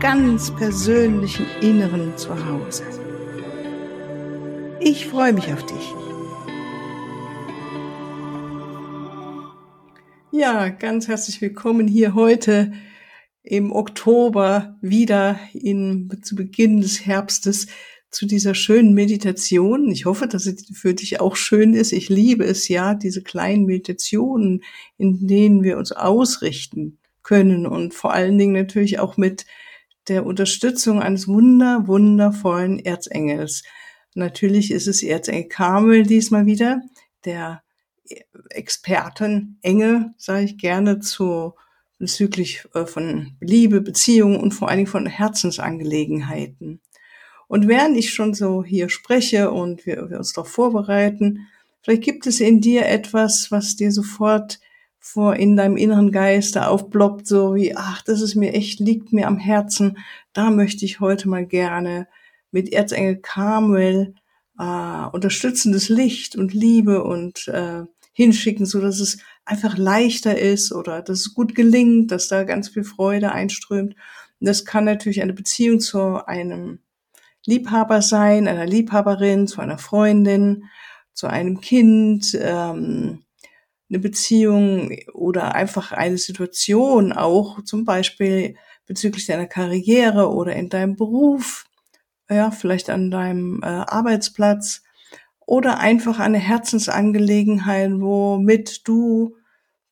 ganz persönlichen Inneren zu Hause. Ich freue mich auf dich. Ja, ganz herzlich willkommen hier heute im Oktober wieder in, zu Beginn des Herbstes zu dieser schönen Meditation. Ich hoffe, dass es für dich auch schön ist. Ich liebe es ja, diese kleinen Meditationen, in denen wir uns ausrichten können und vor allen Dingen natürlich auch mit der Unterstützung eines wunder, wundervollen Erzengels. Natürlich ist es Erzengel Karmel diesmal wieder, der Expertenengel, sage ich gerne, zu bezüglich äh, von Liebe, Beziehungen und vor allen Dingen von Herzensangelegenheiten. Und während ich schon so hier spreche und wir, wir uns darauf vorbereiten, vielleicht gibt es in dir etwas, was dir sofort vor in deinem inneren Geist da aufploppt, so wie, ach, das ist mir echt, liegt mir am Herzen, da möchte ich heute mal gerne mit Erzengel Carmel äh, unterstützendes Licht und Liebe und äh, hinschicken, so dass es einfach leichter ist oder dass es gut gelingt, dass da ganz viel Freude einströmt. Und das kann natürlich eine Beziehung zu einem Liebhaber sein, einer Liebhaberin, zu einer Freundin, zu einem Kind, ähm, eine Beziehung oder einfach eine Situation auch, zum Beispiel bezüglich deiner Karriere oder in deinem Beruf, ja, vielleicht an deinem äh, Arbeitsplatz oder einfach eine Herzensangelegenheit, womit du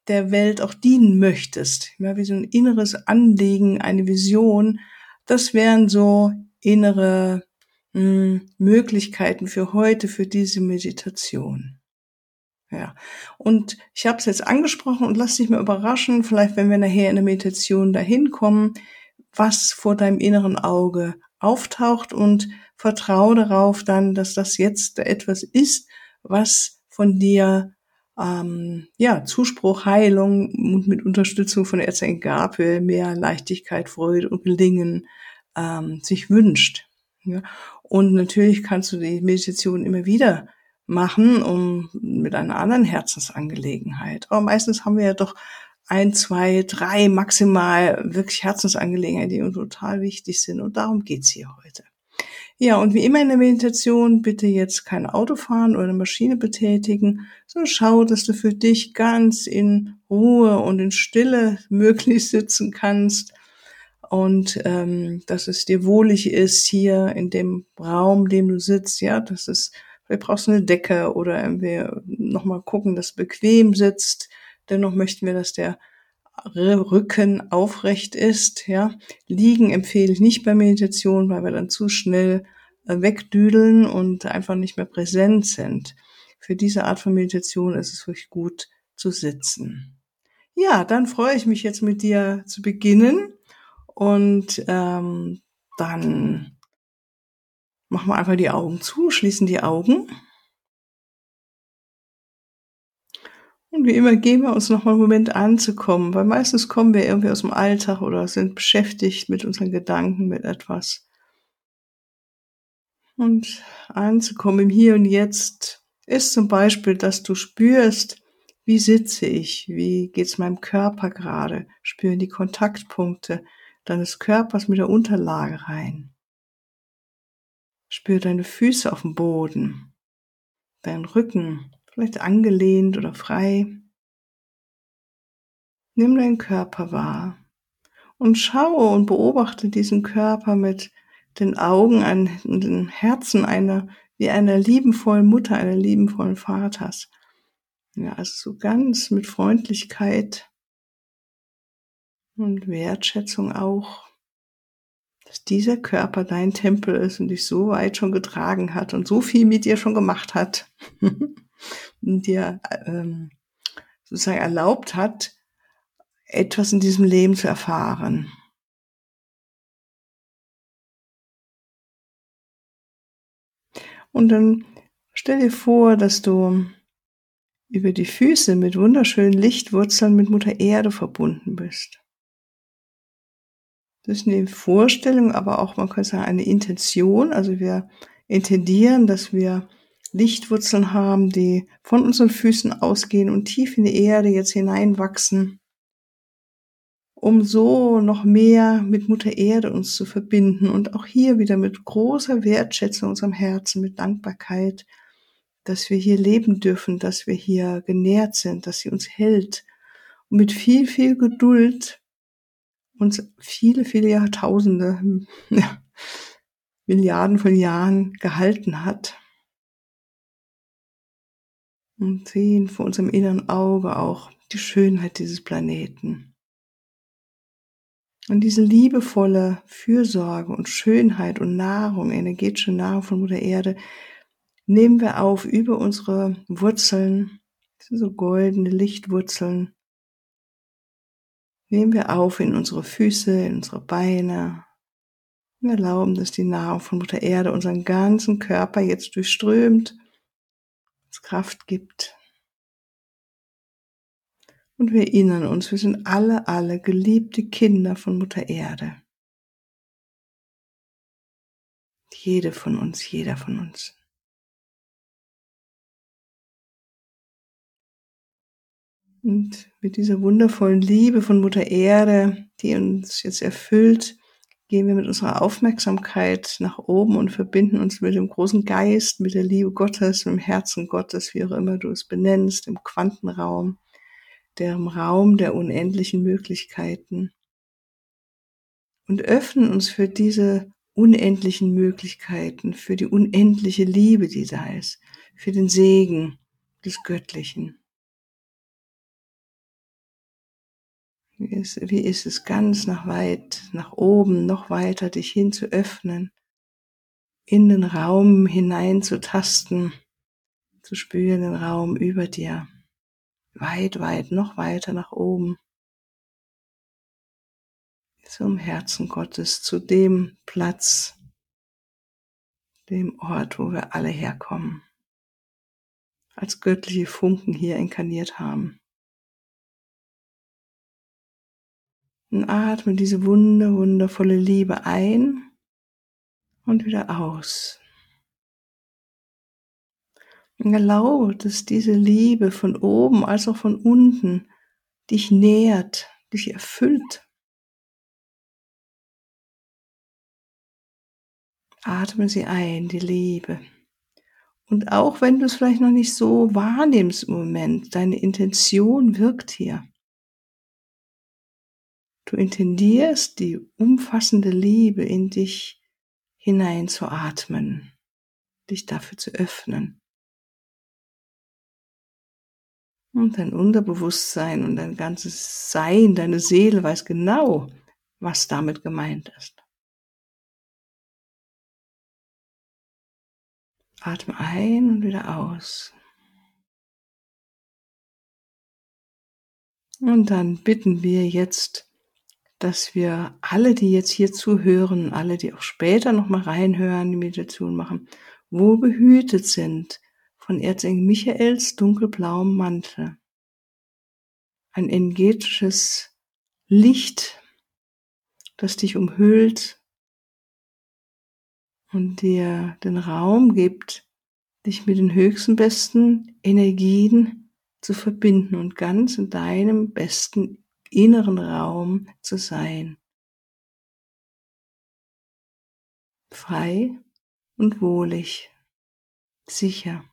der Welt auch dienen möchtest. Ja, wie so ein inneres Anliegen, eine Vision. Das wären so innere mh, hm, Möglichkeiten für heute, für diese Meditation. Ja. Und ich habe es jetzt angesprochen und lass dich mal überraschen, vielleicht wenn wir nachher in der Meditation dahin kommen, was vor deinem inneren Auge auftaucht und vertraue darauf dann, dass das jetzt etwas ist, was von dir ähm, ja Zuspruch, Heilung und mit Unterstützung von Erzengel Gabriel mehr Leichtigkeit, Freude und Gelingen ähm, sich wünscht. Ja. Und natürlich kannst du die Meditation immer wieder machen, um mit einer anderen Herzensangelegenheit. Aber meistens haben wir ja doch ein, zwei, drei maximal wirklich Herzensangelegenheiten, die uns total wichtig sind. Und darum geht's hier heute. Ja, und wie immer in der Meditation, bitte jetzt kein Auto fahren oder eine Maschine betätigen, sondern schau, dass du für dich ganz in Ruhe und in Stille möglich sitzen kannst und ähm, dass es dir wohlig ist hier in dem Raum, in dem du sitzt, ja, dass es Vielleicht brauchst du eine Decke oder irgendwie nochmal gucken, dass bequem sitzt. Dennoch möchten wir, dass der Rücken aufrecht ist, ja. Liegen empfehle ich nicht bei Meditation, weil wir dann zu schnell äh, wegdüdeln und einfach nicht mehr präsent sind. Für diese Art von Meditation ist es wirklich gut zu sitzen. Ja, dann freue ich mich jetzt mit dir zu beginnen und ähm, dann Machen wir einfach die Augen zu, schließen die Augen. Und wie immer geben wir uns nochmal einen Moment anzukommen, weil meistens kommen wir irgendwie aus dem Alltag oder sind beschäftigt mit unseren Gedanken, mit etwas. Und anzukommen im Hier und Jetzt ist zum Beispiel, dass du spürst, wie sitze ich, wie geht's meinem Körper gerade, spüren die Kontaktpunkte deines Körpers mit der Unterlage rein. Spür deine Füße auf dem Boden, deinen Rücken, vielleicht angelehnt oder frei. Nimm deinen Körper wahr und schaue und beobachte diesen Körper mit den Augen an den Herzen einer, wie einer liebenvollen Mutter, einer liebenvollen Vaters. Ja, also so ganz mit Freundlichkeit und Wertschätzung auch dieser Körper dein Tempel ist und dich so weit schon getragen hat und so viel mit dir schon gemacht hat und dir ähm, sozusagen erlaubt hat, etwas in diesem Leben zu erfahren. Und dann stell dir vor, dass du über die Füße mit wunderschönen Lichtwurzeln mit Mutter Erde verbunden bist. Das ist eine Vorstellung, aber auch, man könnte sagen, eine Intention. Also wir intendieren, dass wir Lichtwurzeln haben, die von unseren Füßen ausgehen und tief in die Erde jetzt hineinwachsen, um so noch mehr mit Mutter Erde uns zu verbinden und auch hier wieder mit großer Wertschätzung unserem Herzen, mit Dankbarkeit, dass wir hier leben dürfen, dass wir hier genährt sind, dass sie uns hält und mit viel, viel Geduld uns viele, viele Jahrtausende, ja, Milliarden von Jahren gehalten hat. Und sehen vor unserem inneren Auge auch die Schönheit dieses Planeten. Und diese liebevolle Fürsorge und Schönheit und Nahrung, energetische Nahrung von Mutter Erde, nehmen wir auf über unsere Wurzeln, so goldene Lichtwurzeln, nehmen wir auf in unsere Füße, in unsere Beine und erlauben, dass die Nahrung von Mutter Erde unseren ganzen Körper jetzt durchströmt, uns Kraft gibt. Und wir erinnern uns, wir sind alle, alle geliebte Kinder von Mutter Erde. Jede von uns, jeder von uns. Und mit dieser wundervollen Liebe von Mutter Erde, die uns jetzt erfüllt, gehen wir mit unserer Aufmerksamkeit nach oben und verbinden uns mit dem großen Geist, mit der Liebe Gottes, mit dem Herzen Gottes, wie auch immer du es benennst, im Quantenraum, dem Raum der unendlichen Möglichkeiten. Und öffnen uns für diese unendlichen Möglichkeiten, für die unendliche Liebe, die da ist, für den Segen des Göttlichen. Wie ist, wie ist es ganz nach weit, nach oben, noch weiter dich hin zu öffnen, in den Raum hinein zu tasten, zu spüren den Raum über dir, weit, weit, noch weiter nach oben, zum Herzen Gottes, zu dem Platz, dem Ort, wo wir alle herkommen, als göttliche Funken hier inkarniert haben. Und atme diese wunder, wundervolle Liebe ein und wieder aus. Und erlaube, dass diese Liebe von oben als auch von unten dich nährt, dich erfüllt. Atme sie ein, die Liebe. Und auch wenn du es vielleicht noch nicht so wahrnimmst im Moment, deine Intention wirkt hier. Du intendierst die umfassende Liebe in dich hineinzuatmen, dich dafür zu öffnen. Und dein Unterbewusstsein und dein ganzes Sein, deine Seele weiß genau, was damit gemeint ist. Atme ein und wieder aus. Und dann bitten wir jetzt dass wir alle, die jetzt hier zuhören, alle, die auch später noch mal reinhören, die Meditation machen, wohl behütet sind von Erzengel Michaels dunkelblauem Mantel. Ein energetisches Licht, das dich umhüllt und dir den Raum gibt, dich mit den höchsten besten Energien zu verbinden und ganz in deinem besten inneren Raum zu sein. Frei und wohlig, sicher.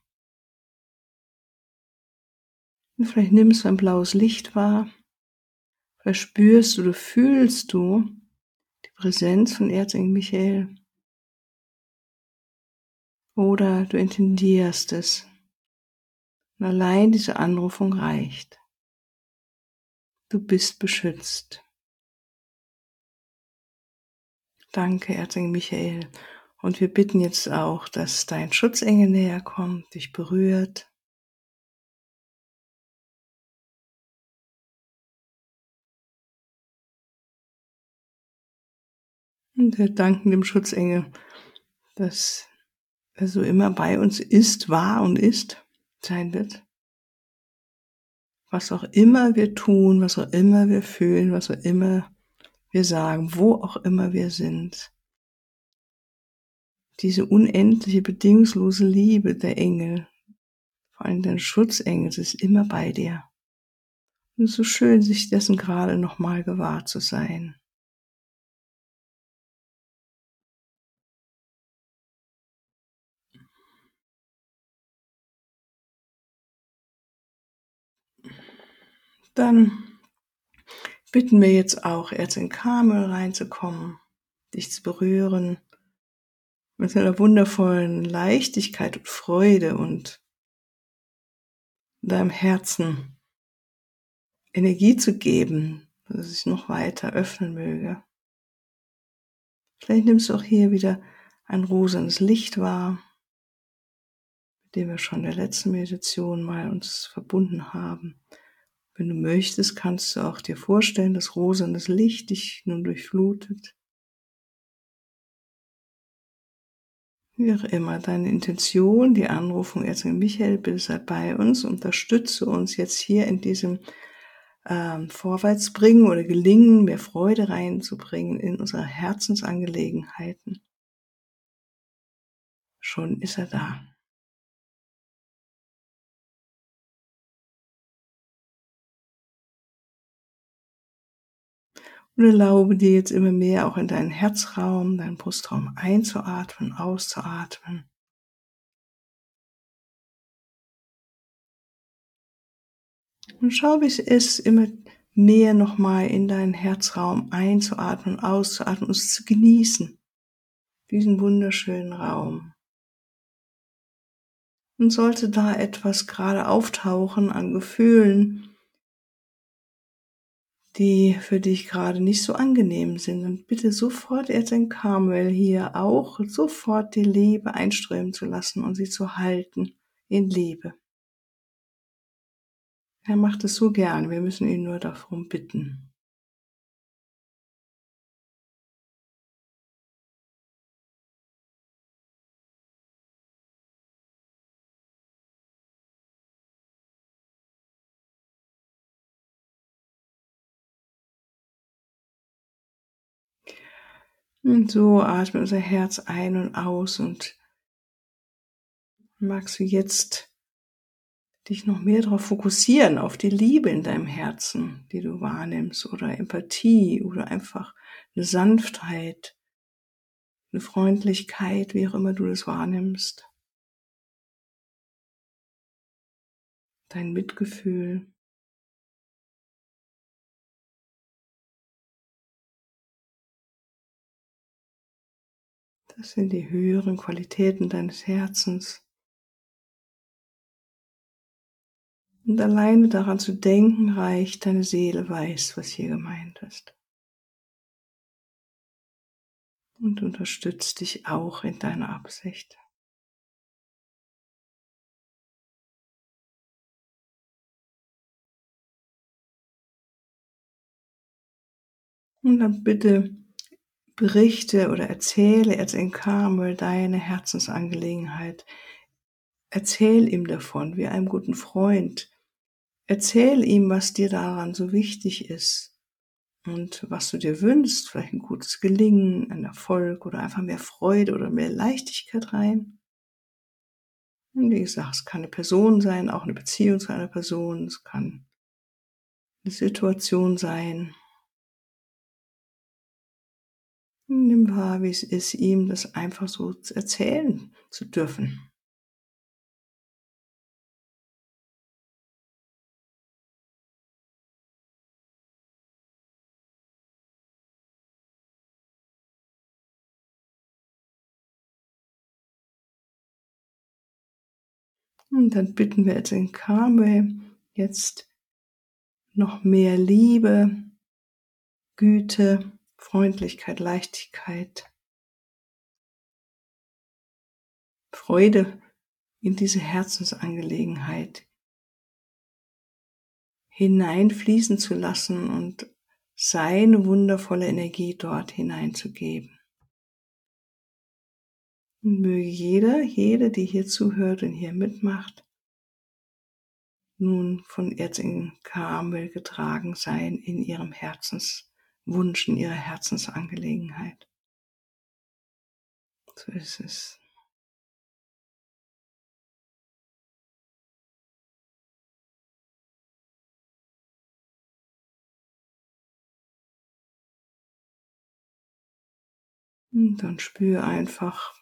Und vielleicht nimmst du ein blaues Licht wahr, verspürst oder fühlst du die Präsenz von Erzengel Michael. Oder du intendierst es. Und allein diese Anrufung reicht. Du bist beschützt. Danke, Erzengel Michael. Und wir bitten jetzt auch, dass dein Schutzengel näher kommt, dich berührt. Und wir danken dem Schutzengel, dass der so immer bei uns ist, war und ist, sein wird. Was auch immer wir tun, was auch immer wir fühlen, was auch immer wir sagen, wo auch immer wir sind. Diese unendliche, bedingungslose Liebe der Engel, vor allem dein Schutzengel, ist immer bei dir. Und es ist so schön, sich dessen gerade nochmal gewahr zu sein. Dann bitten wir jetzt auch, Erzengel Kamel reinzukommen, dich zu berühren, mit einer wundervollen Leichtigkeit und Freude und deinem Herzen Energie zu geben, dass es sich noch weiter öffnen möge. Vielleicht nimmst du auch hier wieder ein rosanes Licht wahr, mit dem wir schon in der letzten Meditation mal uns verbunden haben. Wenn du möchtest, kannst du auch dir vorstellen, dass rosanes Licht dich nun durchflutet. Wie auch immer deine Intention, die Anrufung Erzengel Michael, bitte sei bei uns, unterstütze uns jetzt hier in diesem ähm, Vorwärtsbringen oder Gelingen, mehr Freude reinzubringen in unsere Herzensangelegenheiten. Schon ist er da. Und erlaube dir jetzt immer mehr auch in deinen Herzraum, deinen Brustraum einzuatmen, auszuatmen. Und schau, wie es ist, immer mehr nochmal in deinen Herzraum einzuatmen, auszuatmen, und es zu genießen. Diesen wunderschönen Raum. Und sollte da etwas gerade auftauchen an Gefühlen, die für dich gerade nicht so angenehm sind. Und bitte sofort Erzengel Carmel hier auch sofort die Liebe einströmen zu lassen und sie zu halten in Liebe. Er macht es so gern, wir müssen ihn nur darum bitten. Und so atme unser Herz ein und aus und magst du jetzt dich noch mehr darauf fokussieren, auf die Liebe in deinem Herzen, die du wahrnimmst, oder Empathie oder einfach eine Sanftheit, eine Freundlichkeit, wie auch immer du das wahrnimmst. Dein Mitgefühl. Das sind die höheren Qualitäten deines Herzens. Und alleine daran zu denken reicht, deine Seele weiß, was hier gemeint ist. Und unterstützt dich auch in deiner Absicht. Und dann bitte berichte oder erzähle jetzt in Karmel deine Herzensangelegenheit. Erzähl ihm davon, wie einem guten Freund. Erzähl ihm, was dir daran so wichtig ist und was du dir wünschst, vielleicht ein gutes Gelingen, ein Erfolg oder einfach mehr Freude oder mehr Leichtigkeit rein. Und wie gesagt, es kann eine Person sein, auch eine Beziehung zu einer Person, es kann eine Situation sein, Nimm wahr, wie es ist, ihm das einfach so erzählen zu dürfen. Und dann bitten wir jetzt in Karme jetzt noch mehr Liebe, Güte, Freundlichkeit, Leichtigkeit, Freude in diese Herzensangelegenheit hineinfließen zu lassen und seine wundervolle Energie dort hineinzugeben. Und möge jeder, jede, die hier zuhört und hier mitmacht, nun von Erzengel Karmel getragen sein in ihrem Herzenswunsch, in ihrer Herzensangelegenheit. So ist es. Und dann spür einfach,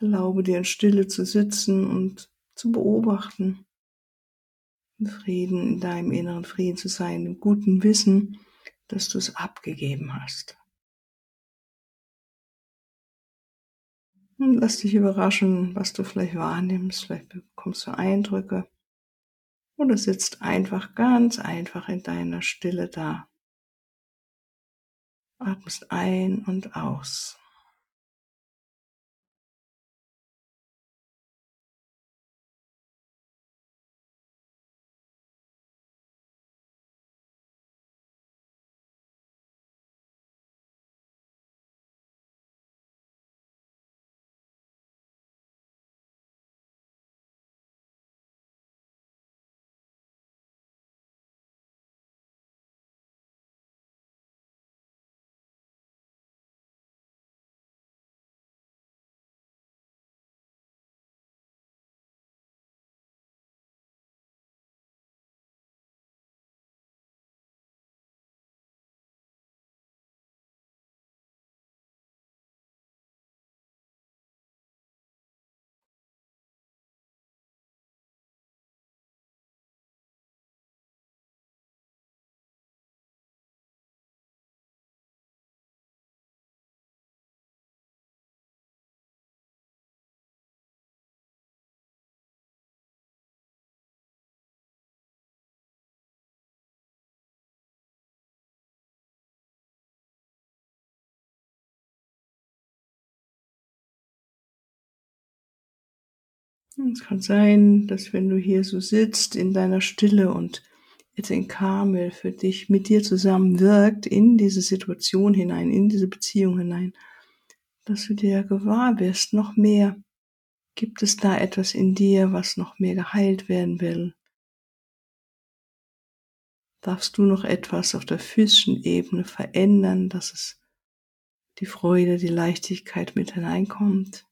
erlaube dir in Stille zu sitzen und zu beobachten, in Frieden, in deinem inneren Frieden zu sein, im guten Wissen, dass du es abgegeben hast. Und lass dich überraschen, was du vielleicht wahrnimmst, vielleicht bekommst du Eindrücke oder sitzt einfach ganz einfach in deiner Stille da. Atmest ein und aus. Es kann sein, dass wenn du hier so sitzt in deiner Stille und jetzt in Karmel für dich mit dir zusammen wirkt in diese Situation hinein, in diese Beziehung hinein, dass du dir gewahr wirst, noch mehr. Gibt es da etwas in dir, was noch mehr geheilt werden will? Darfst du noch etwas auf der physischen Ebene verändern, dass es die Freude, die Leichtigkeit mit hineinkommt?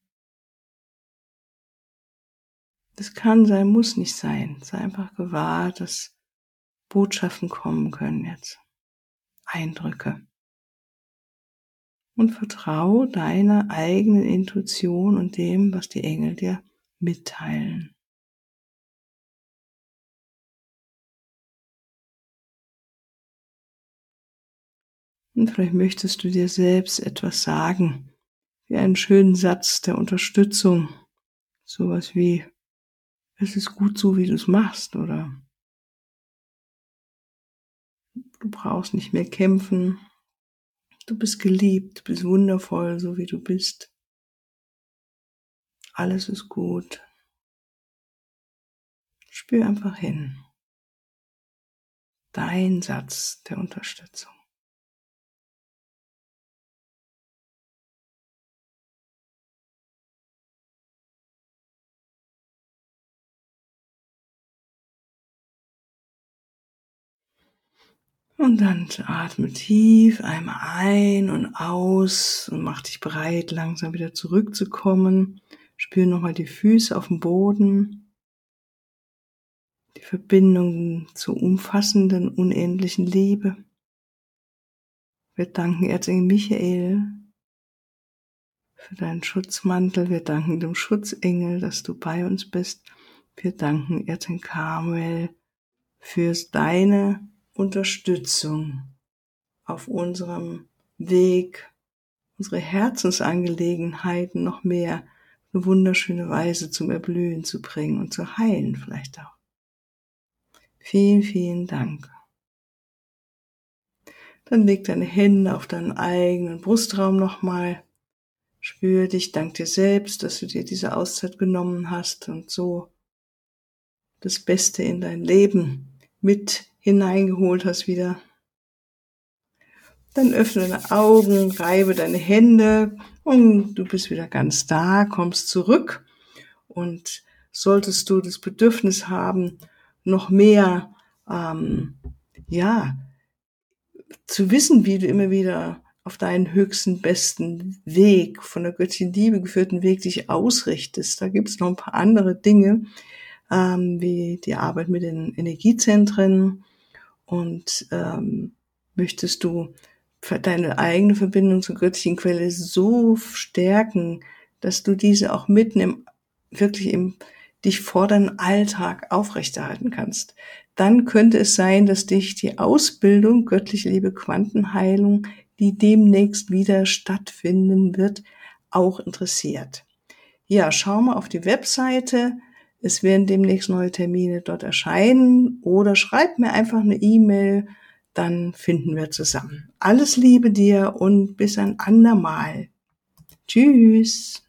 Das kann sein, muss nicht sein. Sei einfach gewahr, dass Botschaften kommen können jetzt. Eindrücke. Und vertraue deiner eigenen Intuition und dem, was die Engel dir mitteilen. Und vielleicht möchtest du dir selbst etwas sagen, wie einen schönen Satz der Unterstützung, sowas wie es ist gut so, wie du es machst, oder du brauchst nicht mehr kämpfen, du bist geliebt, du bist wundervoll, so wie du bist. Alles ist gut. Spür einfach hin. Dein Satz der Unterstützung. Und dann atme tief einmal ein und aus und mach dich bereit, langsam wieder zurückzukommen. Spür nochmal die Füße auf dem Boden. Die Verbindung zur umfassenden, unendlichen Liebe. Wir danken Erzengel Michael für deinen Schutzmantel. Wir danken dem Schutzengel, dass du bei uns bist. Wir danken Erzengel Karmel für deine Unterstützung auf unserem Weg, unsere Herzensangelegenheiten noch mehr eine wunderschöne Weise zum Erblühen zu bringen und zu heilen vielleicht auch. Vielen, vielen Dank. Dann leg deine Hände auf deinen eigenen Brustraum nochmal. Spür dich, dank dir selbst, dass du dir diese Auszeit genommen hast und so das Beste in dein Leben mit hineingeholt hast wieder. Dann öffne deine Augen, reibe deine Hände und du bist wieder ganz da, kommst zurück. Und solltest du das Bedürfnis haben, noch mehr, ähm, ja, zu wissen, wie du immer wieder auf deinen höchsten, besten Weg, von der göttlichen Liebe geführten Weg dich ausrichtest. Da gibt es noch ein paar andere Dinge, ähm, wie die Arbeit mit den Energiezentren und ähm, möchtest du deine eigene Verbindung zur göttlichen Quelle so stärken, dass du diese auch mitten im, wirklich im, dich vor deinem Alltag aufrechterhalten kannst. Dann könnte es sein, dass dich die Ausbildung göttliche Liebe Quantenheilung die demnächst wieder stattfinden wird, auch interessiert. Ja, schau mal auf die Webseite. Es werden demnächst neue Termine dort erscheinen oder schreib mir einfach eine E-Mail, dann finden wir zusammen. Alles Liebe dir und bis ein andermal. Tschüss.